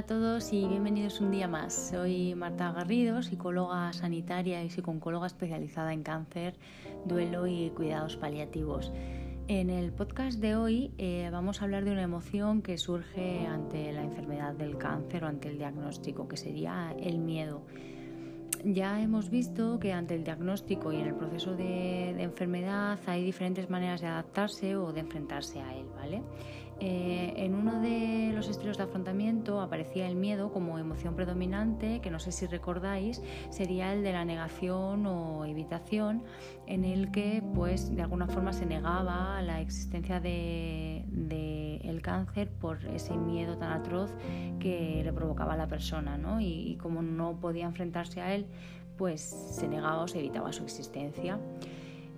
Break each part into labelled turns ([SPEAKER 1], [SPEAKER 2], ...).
[SPEAKER 1] a todos y bienvenidos un día más. Soy Marta Garrido, psicóloga sanitaria y psicooncóloga especializada en cáncer, duelo y cuidados paliativos. En el podcast de hoy eh, vamos a hablar de una emoción que surge ante la enfermedad del cáncer o ante el diagnóstico, que sería el miedo. Ya hemos visto que ante el diagnóstico y en el proceso de, de enfermedad hay diferentes maneras de adaptarse o de enfrentarse a él, ¿vale? Eh, en uno de los estilos de afrontamiento aparecía el miedo como emoción predominante, que no sé si recordáis, sería el de la negación o evitación, en el que pues de alguna forma se negaba la existencia de, el cáncer por ese miedo tan atroz que le provocaba a la persona, ¿no? y como no podía enfrentarse a él, pues se negaba o se evitaba su existencia.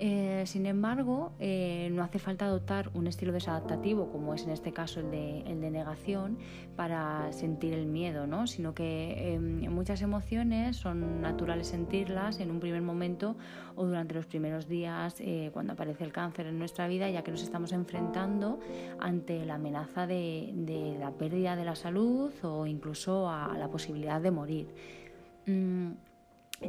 [SPEAKER 1] Eh, sin embargo, eh, no hace falta adoptar un estilo desadaptativo, como es en este caso el de, negación, para sentir el miedo, ¿no? sino que em, muchas emociones son naturales sentirlas en un primer momento o durante los primeros días eh, cuando aparece el cáncer en nuestra vida, ya que nos estamos enfrentando ante la amenaza de, la pérdida de la salud o incluso a, la posibilidad de morir. Mm,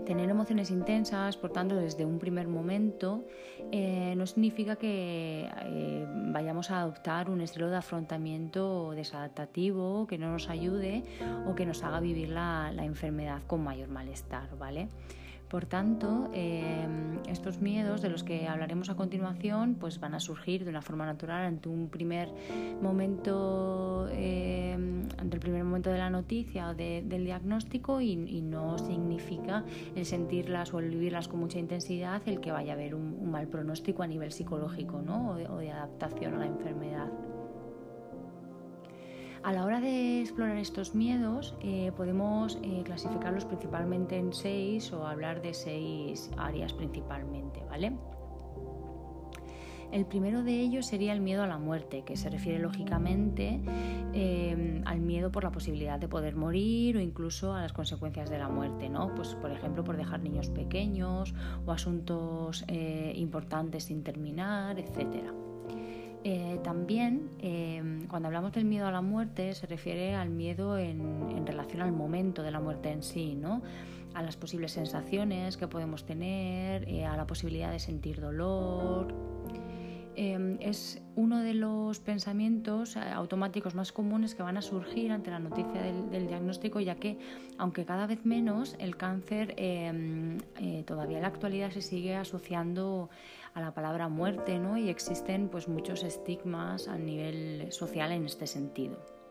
[SPEAKER 1] Tener emociones intensas, por tanto, desde un primer momento, eh, no significa que eh, vayamos a adoptar un estilo de afrontamiento desadaptativo que no nos ayude o que nos haga vivir la, la enfermedad con mayor malestar, ¿vale? Por tanto, em, estos miedos de los que hablaremos a continuación pues van a surgir de una forma natural ante un primer momento, em, ante el primer momento de la noticia o del diagnóstico y, no significa el sentirlas o el vivirlas con mucha intensidad el que vaya a haber un, mal pronóstico a nivel psicológico o de adaptación a la enfermedad. A la hora de explorar estos miedos eh, podemos eh, clasificarlos principalmente en seis o hablar de seis áreas principalmente, ¿vale? El primero de ellos sería el miedo a la muerte, que se refiere lógicamente eh, al miedo por la posibilidad de poder morir o incluso a las consecuencias de la muerte, ¿no? Pues por ejemplo por dejar niños pequeños o asuntos importantes sin terminar, etcétera. Eh, también, em, cuando hablamos del miedo a la muerte, se refiere al miedo en, relación al momento de la muerte en sí, ¿no? a las posibles sensaciones que podemos tener, eh, a la posibilidad de sentir dolor. Em, es uno de los pensamientos eh, automáticos más comunes que van a surgir ante la noticia del, diagnóstico, ya que, aunque cada vez menos, el cáncer em, todavía en la actualidad se sigue asociando a la palabra muerte, ¿no? Y existen pues muchos estigmas a nivel social en este sentido.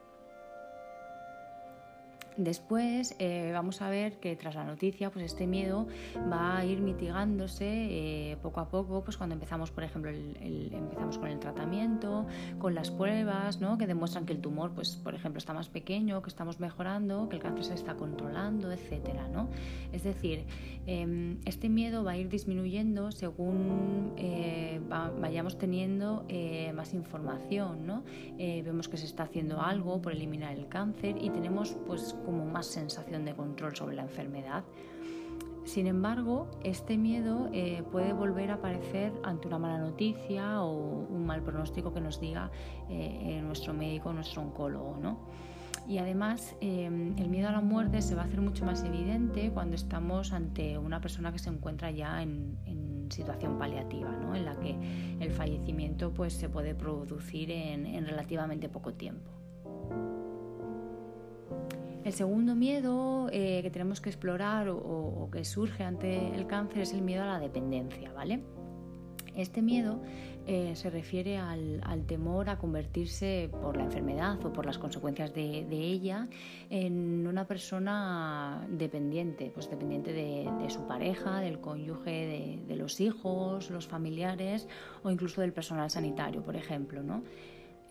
[SPEAKER 1] Después eh, vamos a ver que tras la noticia, pues este miedo va a ir mitigándose eh, poco a poco, pues cuando empezamos, por ejemplo, empezamos con el tratamiento, con las pruebas, ¿no? que demuestran que el tumor, pues, por ejemplo, está más pequeño, que estamos mejorando, que el cáncer se está controlando, etcétera, ¿no? Es decir, em, este miedo va a ir disminuyendo según eh, vayamos teniendo más información, ¿no? vemos que se está haciendo algo por eliminar el cáncer y tenemos, pues, como más sensación de control sobre la enfermedad. Sin embargo, este miedo eh, puede volver a aparecer ante una mala noticia o un mal pronóstico que nos diga eh, nuestro médico, nuestro oncólogo. ¿no? Y además, em, el miedo a la muerte se va a hacer mucho más evidente cuando estamos ante una persona que se encuentra ya en, situación paliativa, ¿no? en la que el fallecimiento pues, se puede producir en relativamente poco tiempo. El segundo miedo eh, que tenemos que explorar o, que surge ante el cáncer es el miedo a la dependencia, ¿vale? Este miedo eh, se refiere al, temor a convertirse por la enfermedad o por las consecuencias de, ella en una persona dependiente, pues dependiente de, su pareja, del cónyuge, de, de, los hijos, los familiares o incluso del personal sanitario, por ejemplo, ¿no?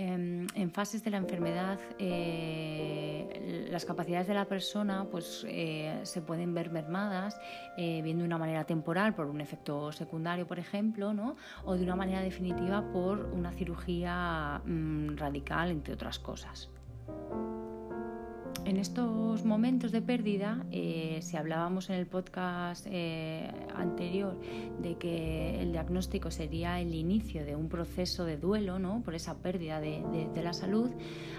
[SPEAKER 1] Em, en fases de la enfermedad eh, las capacidades de la persona pues, eh, se pueden ver mermadas eh, bien de una manera temporal por un efecto secundario, por ejemplo, ¿no? o de una manera definitiva por una cirugía mm, radical, entre otras cosas. En estos momentos de pérdida, eh, si hablábamos en el podcast eh, anterior de que el diagnóstico sería el inicio de un proceso de duelo ¿no? por esa pérdida de, la salud,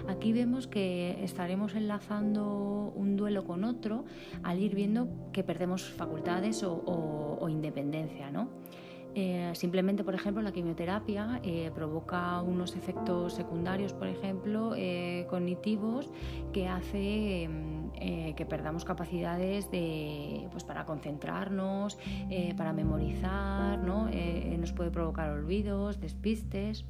[SPEAKER 1] aquí vemos que estaremos enlazando un duelo con otro al ir viendo que perdemos facultades o, o independencia. ¿no? Eh, simplemente, por ejemplo, la quimioterapia eh, provoca unos efectos secundarios, por ejemplo, eh, cognitivos, que hace mm, que perdamos capacidades de, pues, para concentrarnos, para memorizar, ¿no? nos puede provocar olvidos, despistes.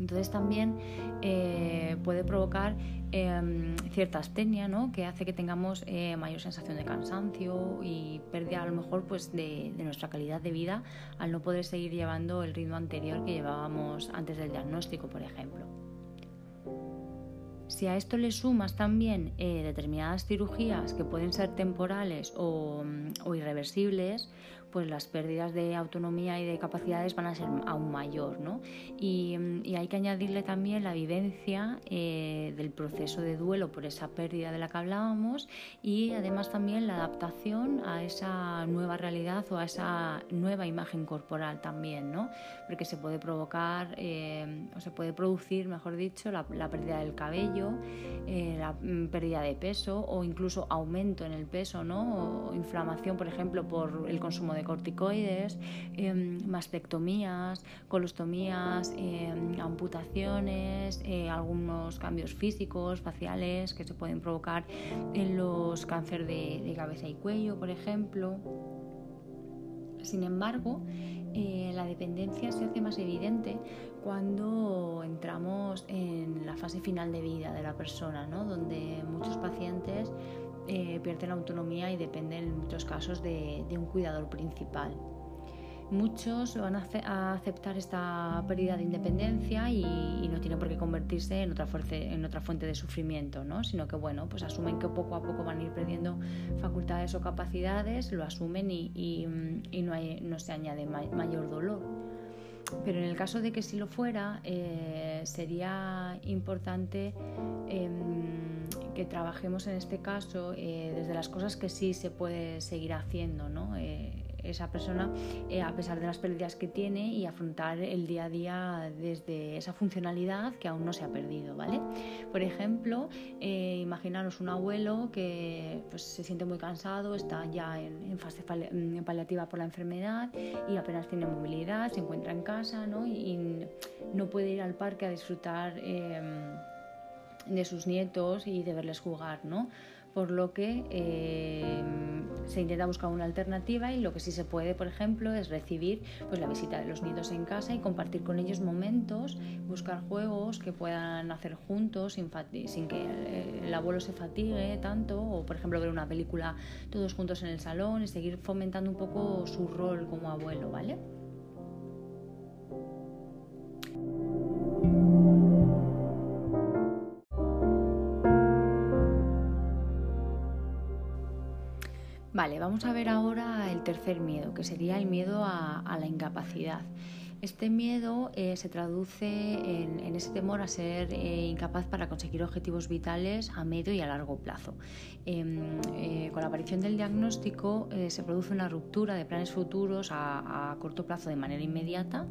[SPEAKER 1] Entonces también eh, puede provocar em, cierta astenia, ¿no? que hace que tengamos eh, mayor sensación de cansancio y pérdida a lo mejor pues, de, nuestra calidad de vida al no poder seguir llevando el ritmo anterior que llevábamos antes del diagnóstico, por ejemplo. Si a esto le sumas también eh, determinadas cirugías que pueden ser temporales o, o irreversibles, pues las pérdidas de autonomía y de capacidades van a ser aún mayor. ¿no? Y, hay que añadirle también la vivencia eh, del proceso de duelo por esa pérdida de la que hablábamos y además también la adaptación a esa nueva realidad o a esa nueva imagen corporal también, ¿no? porque se puede provocar eh, o se puede producir, mejor dicho, la, pérdida del cabello, eh, la mm, pérdida de peso o incluso aumento en el peso ¿no? o inflamación, por ejemplo, por el consumo de corticoides, em, mastectomías, colostomías, em, amputaciones, eh, algunos cambios físicos, faciales que se pueden provocar en los cánceres de, cabeza y cuello, por ejemplo. Sin embargo, eh, la dependencia se hace más evidente cuando entramos en la fase final de vida de la persona, ¿no? donde muchos pacientes eh, pierden la autonomía y dependen en muchos casos de, un cuidador principal. Muchos van a aceptar esta pérdida de independencia y, no tiene por qué convertirse en otra, en otra fuente de sufrimiento, ¿no? sino que bueno, pues asumen que poco a poco van a ir perdiendo facultades o capacidades, lo asumen y, no, no, se añade mayor dolor. Pero en el caso de que si lo fuera, eh, sería importante em, que trabajemos en este caso eh, desde las cosas que sí se puede seguir haciendo, ¿no? Eh, esa persona eh, a pesar de las pérdidas que tiene y afrontar el día a día desde esa funcionalidad que aún no se ha perdido, ¿vale? Por ejemplo, eh, imaginaros un abuelo que pues, se siente muy cansado, está ya en, fase paliativa por la enfermedad y apenas tiene movilidad, se encuentra en casa ¿no? y, no puede ir al parque a disfrutar em, de sus nietos y de verles jugar, ¿no? por lo que eh, se intenta buscar una alternativa y lo que sí se puede, por ejemplo, es recibir pues, la visita de los niños en casa y compartir con ellos momentos, buscar juegos que puedan hacer juntos sin, sin que el abuelo se fatigue tanto, o por ejemplo ver una película todos juntos en el salón y seguir fomentando un poco su rol como abuelo, ¿vale? Vale, vamos a ver ahora el tercer miedo, que sería el miedo a, la incapacidad. Este miedo eh, se traduce en, ese temor a ser eh, incapaz para conseguir objetivos vitales a medio y a largo plazo. Em, eh, con la aparición del diagnóstico se produce una ruptura de planes futuros a, corto plazo de manera inmediata,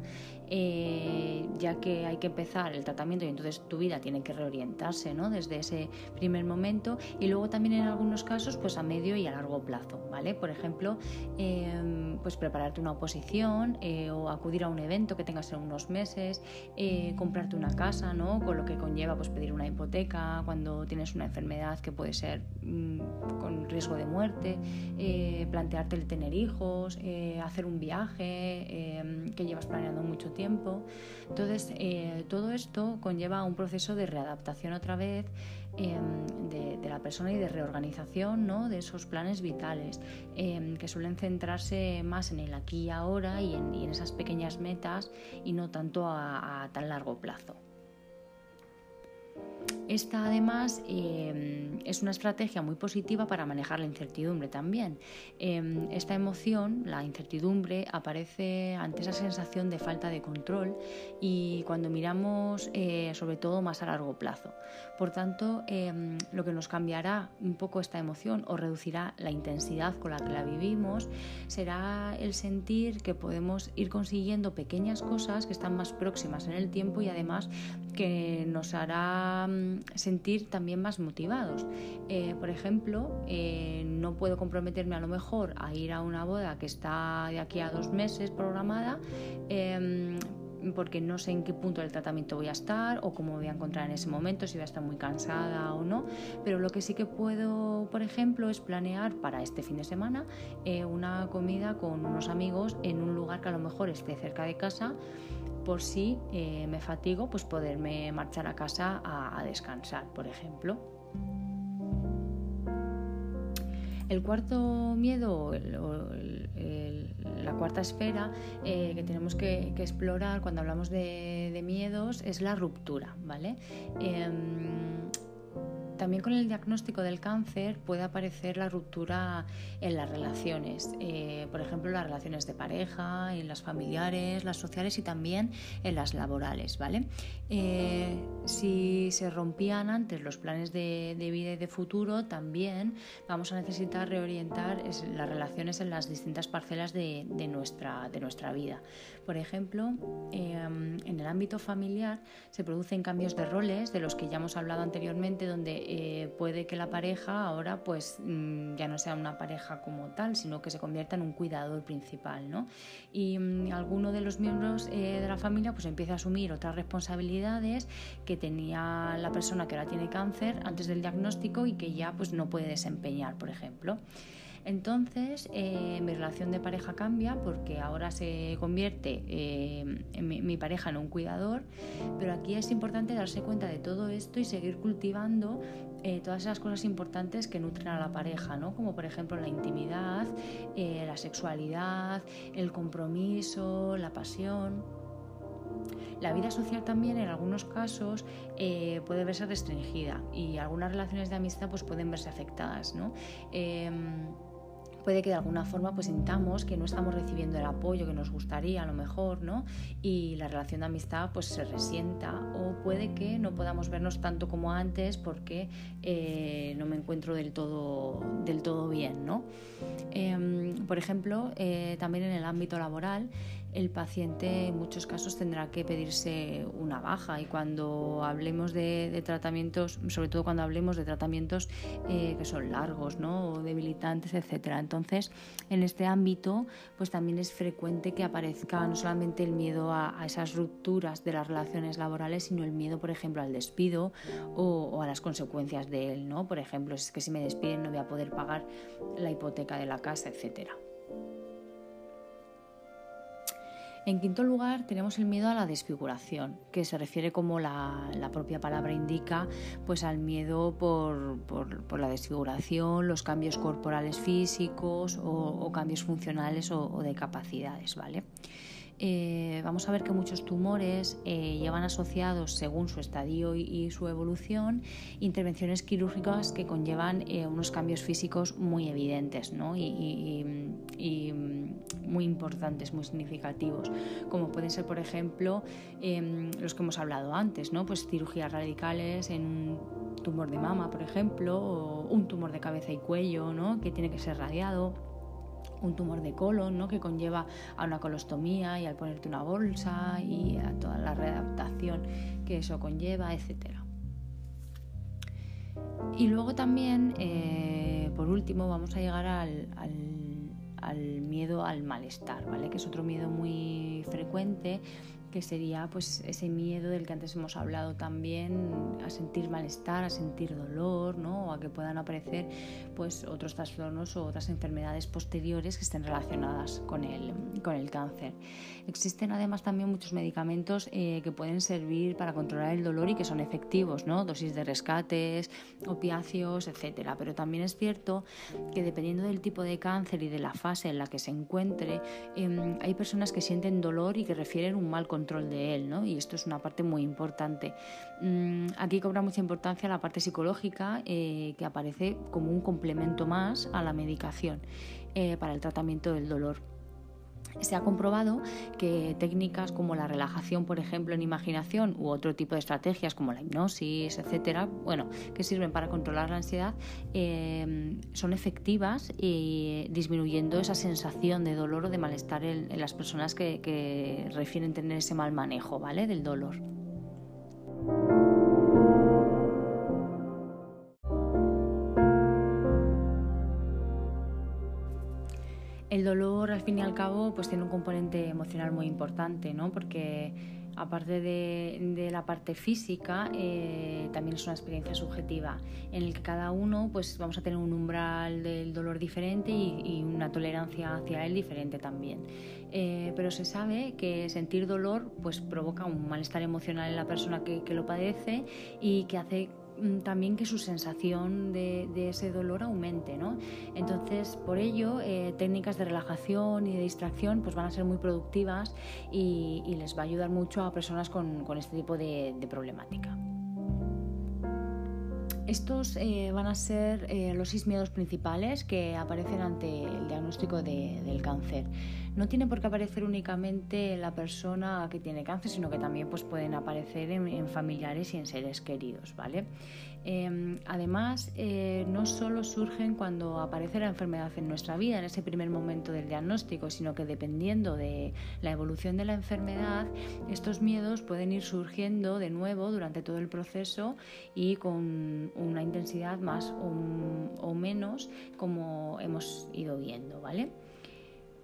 [SPEAKER 1] ya que hay que empezar el tratamiento y entonces tu vida tiene que reorientarse ¿no? desde ese primer momento y luego también en algunos casos pues a medio y a largo plazo. ¿vale? Por ejemplo, em, pues prepararte una oposición o acudir a un evento que tengas en unos meses, eh, comprarte una casa, ¿no? con lo que conlleva pues, pedir una hipoteca cuando tienes una enfermedad que puede ser mm, con riesgo de muerte, eh, plantearte el tener hijos, eh, hacer un viaje em, que llevas planeando mucho tiempo. Entonces, todo esto conlleva un proceso de readaptación otra vez Em, de, la persona y de reorganización ¿no? de esos planes vitales, em, que suelen centrarse más en el aquí y ahora y en, esas pequeñas metas y no tanto a, tan largo plazo. Esta además em, es una estrategia muy positiva para manejar la incertidumbre también. Em, esta emoción, la incertidumbre, aparece ante esa sensación de falta de control y cuando miramos eh, sobre todo más a largo plazo. Por tanto, em, lo que nos cambiará un poco esta emoción o reducirá la intensidad con la que la vivimos será el sentir que podemos ir consiguiendo pequeñas cosas que están más próximas en el tiempo y además que nos hará sentir también más motivados. Eh, por ejemplo, eh, no puedo comprometerme a lo mejor a ir a una boda que está de aquí a dos meses programada. Em, porque no sé en qué punto del tratamiento voy a estar o cómo voy a encontrar en ese momento, si voy a estar muy cansada o no. Pero lo que sí que puedo, por ejemplo, es planear para este fin de semana eh, una comida con unos amigos en un lugar que a lo mejor esté cerca de casa por si eh, me fatigo, pues poderme marchar a casa a, descansar, por ejemplo. El cuarto miedo, la cuarta esfera eh, que tenemos que, explorar cuando hablamos de, miedos es la ruptura, ¿vale? Em, también con el diagnóstico del cáncer puede aparecer la ruptura en las relaciones, eh, por ejemplo, las relaciones de pareja, en las familiares, las sociales y también en las laborales, ¿vale? Eh, si se rompían antes los planes de, vida y de futuro, también vamos a necesitar reorientar las relaciones en las distintas parcelas de, nuestra, de nuestra vida. Por ejemplo, em, en el ámbito familiar se producen cambios de roles de los que ya hemos hablado anteriormente, donde eh, puede que la pareja ahora pues mm, ya no sea una pareja como tal, sino que se convierta en un cuidador principal, ¿no? Y mm, alguno de los miembros eh, de la familia pues empieza a asumir otras responsabilidades que tenía la persona que ahora tiene cáncer antes del diagnóstico y que ya pues no puede desempeñar, por ejemplo. Entonces eh, mi relación de pareja cambia porque ahora se convierte eh, mi, pareja en un cuidador, pero aquí es importante darse cuenta de todo esto y seguir cultivando eh, todas esas cosas importantes que nutren a la pareja, ¿no? como por ejemplo la intimidad, la sexualidad, el compromiso, la pasión. La vida social también en algunos casos puede verse restringida y algunas relaciones de amistad pues, pueden verse afectadas. ¿no? Em, puede que de alguna forma pues sintamos que no estamos recibiendo el apoyo que nos gustaría a lo mejor, ¿no? Y la relación de amistad pues se resienta o puede que no podamos vernos tanto como antes porque eh, no me encuentro del todo, del todo bien, ¿no? Em, por ejemplo, eh, también en el ámbito laboral, el paciente en muchos casos tendrá que pedirse una baja y cuando hablemos de, tratamientos, sobre todo cuando hablemos de tratamientos eh, que son largos ¿no? o debilitantes, etcétera. Entonces, en este ámbito, pues también es frecuente que aparezca no solamente el miedo a, esas rupturas de las relaciones laborales, sino el miedo, por ejemplo, al despido o, o, a las consecuencias de él, ¿no? Por ejemplo, es que si me despiden no voy a poder pagar la hipoteca de la casa, etcétera. En quinto lugar, tenemos el miedo a la desfiguración, que se refiere, como la, propia palabra indica, pues al miedo por, la desfiguración, los cambios corporales físicos o, cambios funcionales o, o de capacidades, ¿vale? Eh, vamos a ver que muchos tumores eh, llevan asociados, según su estadio y, su evolución, intervenciones quirúrgicas que conllevan eh, unos cambios físicos muy evidentes y, muy importantes, muy significativos, como pueden ser, por ejemplo, em, los que hemos hablado antes, ¿no? pues cirugías radicales en un tumor de mama, por ejemplo, o un tumor de cabeza y cuello, ¿no? que tiene que ser radiado un tumor de colon, ¿no? que conlleva a una colostomía y al ponerte una bolsa y a toda la readaptación que eso conlleva, etc. Y luego también, eh, por último, vamos a llegar al, al, miedo al malestar, ¿vale? que es otro miedo muy frecuente que sería pues ese miedo del que antes hemos hablado también a sentir malestar, a sentir dolor, ¿no? o a que puedan aparecer pues otros trastornos o otras enfermedades posteriores que estén relacionadas con el, con el cáncer. Existen además también muchos medicamentos eh, que pueden servir para controlar el dolor y que son efectivos, ¿no? dosis de rescates, opiáceos, etcétera. Pero también es cierto que dependiendo del tipo de cáncer y de la fase en la que se encuentre, em, hay personas que sienten dolor y que refieren un mal control control de él, ¿no? Y esto es una parte muy importante. Mm, aquí cobra mucha importancia la parte psicológica eh, que aparece como un complemento más a la medicación eh, para el tratamiento del dolor se ha comprobado que técnicas como la relajación, por ejemplo, en imaginación u otro tipo de estrategias como la hipnosis, etcétera, bueno, que sirven para controlar la ansiedad, eh, son efectivas y disminuyendo esa sensación de dolor o de malestar en, las personas que, que refieren tener ese mal manejo, ¿vale? Del dolor. El dolor, al fin y al cabo, pues tiene un componente emocional muy importante, ¿no? Porque aparte de, la parte física, eh, también es una experiencia subjetiva en el que cada uno pues vamos a tener un umbral del dolor diferente y, una tolerancia hacia él diferente también. Eh, pero se sabe que sentir dolor pues provoca un malestar emocional en la persona que, que lo padece y que hace también que su sensación de, ese dolor aumente. ¿no? Entonces, por ello, eh, técnicas de relajación y de distracción pues van a ser muy productivas y, les va a ayudar mucho a personas con, este tipo de, problemática. Estos eh, van a ser eh, los seis miedos principales que aparecen ante el diagnóstico del cáncer no tiene por qué aparecer únicamente la persona que tiene cáncer, sino que también pues, pueden aparecer en, familiares y en seres queridos, ¿vale? Em, además, eh, no solo surgen cuando aparece la enfermedad en nuestra vida, en ese primer momento del diagnóstico, sino que dependiendo de la evolución de la enfermedad, estos miedos pueden ir surgiendo de nuevo durante todo el proceso y con una intensidad más o, o menos como hemos ido viendo, ¿vale?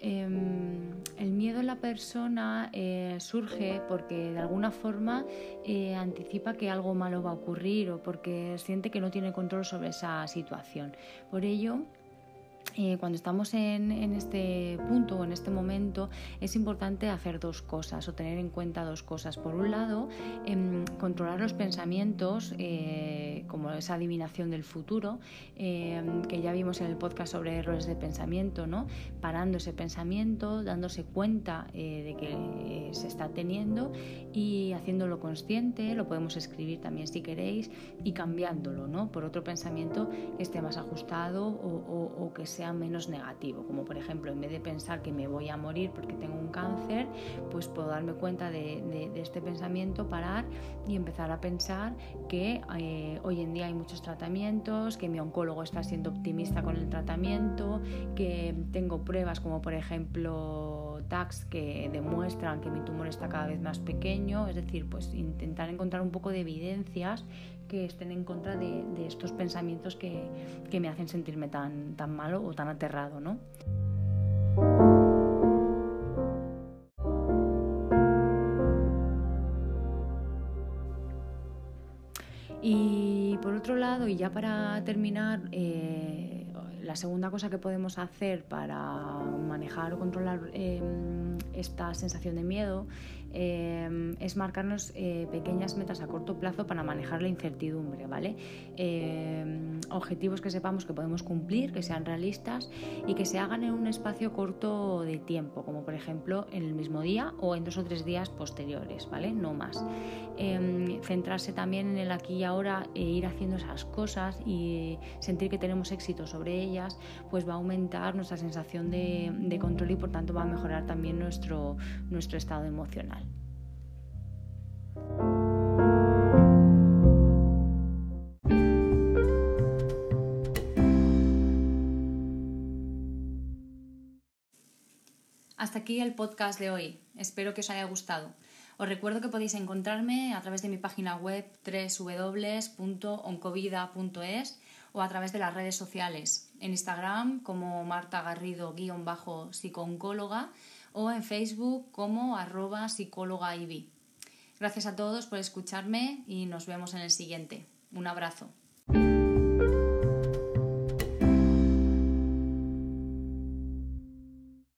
[SPEAKER 1] Em, el miedo en la persona eh, surge porque de alguna forma eh, anticipa que algo malo va a ocurrir o porque siente que no tiene control sobre esa situación. Por ello, eh, cuando estamos en, este punto o en este momento es importante hacer dos cosas o tener en cuenta dos cosas. Por un lado, em, controlar los pensamientos, eh, como esa adivinación del futuro, em, que ya vimos en el podcast sobre errores de pensamiento, ¿no? parando ese pensamiento, dándose cuenta eh, de que se está teniendo y haciéndolo consciente, lo podemos escribir también si queréis, y cambiándolo ¿no? por otro pensamiento que esté más ajustado o que sea menos negativo, como por ejemplo en vez de pensar que me voy a morir porque tengo un cáncer, pues puedo darme cuenta de, este pensamiento, parar y empezar a pensar que eh, hoy en día hay muchos tratamientos, que mi oncólogo está siendo optimista con el tratamiento, que tengo pruebas como por ejemplo TACs que demuestran que mi tumor está cada vez más pequeño, es decir, pues intentar encontrar un poco de evidencias que estén en contra de, estos pensamientos que, me hacen sentirme tan, tan malo o tan aterrado, ¿no? Y por otro lado, y ya para terminar, eh, la segunda cosa que podemos hacer para manejar o controlar em, esta sensación de miedo em, es marcarnos eh, pequeñas metas a corto plazo para manejar la incertidumbre, ¿vale? Em, objetivos que sepamos que podemos cumplir, que sean realistas y que se hagan en un espacio corto de tiempo, como por ejemplo en el mismo día o en dos o tres días posteriores, ¿vale? No más. centrarse también en el aquí y ahora e ir haciendo esas cosas y sentir que tenemos éxito sobre ellas pues va a aumentar nuestra sensación de, control y por tanto va a mejorar también nuestro, nuestro estado emocional. Hasta aquí el podcast de hoy. Espero que os haya gustado. Os recuerdo que podéis encontrarme a través de mi página web www.oncovida.es o a través de las redes sociales, en Instagram como Marta Garrido-psicooncóloga o en Facebook como arroba psicóloga Gracias a todos por escucharme y nos vemos en el siguiente. Un abrazo.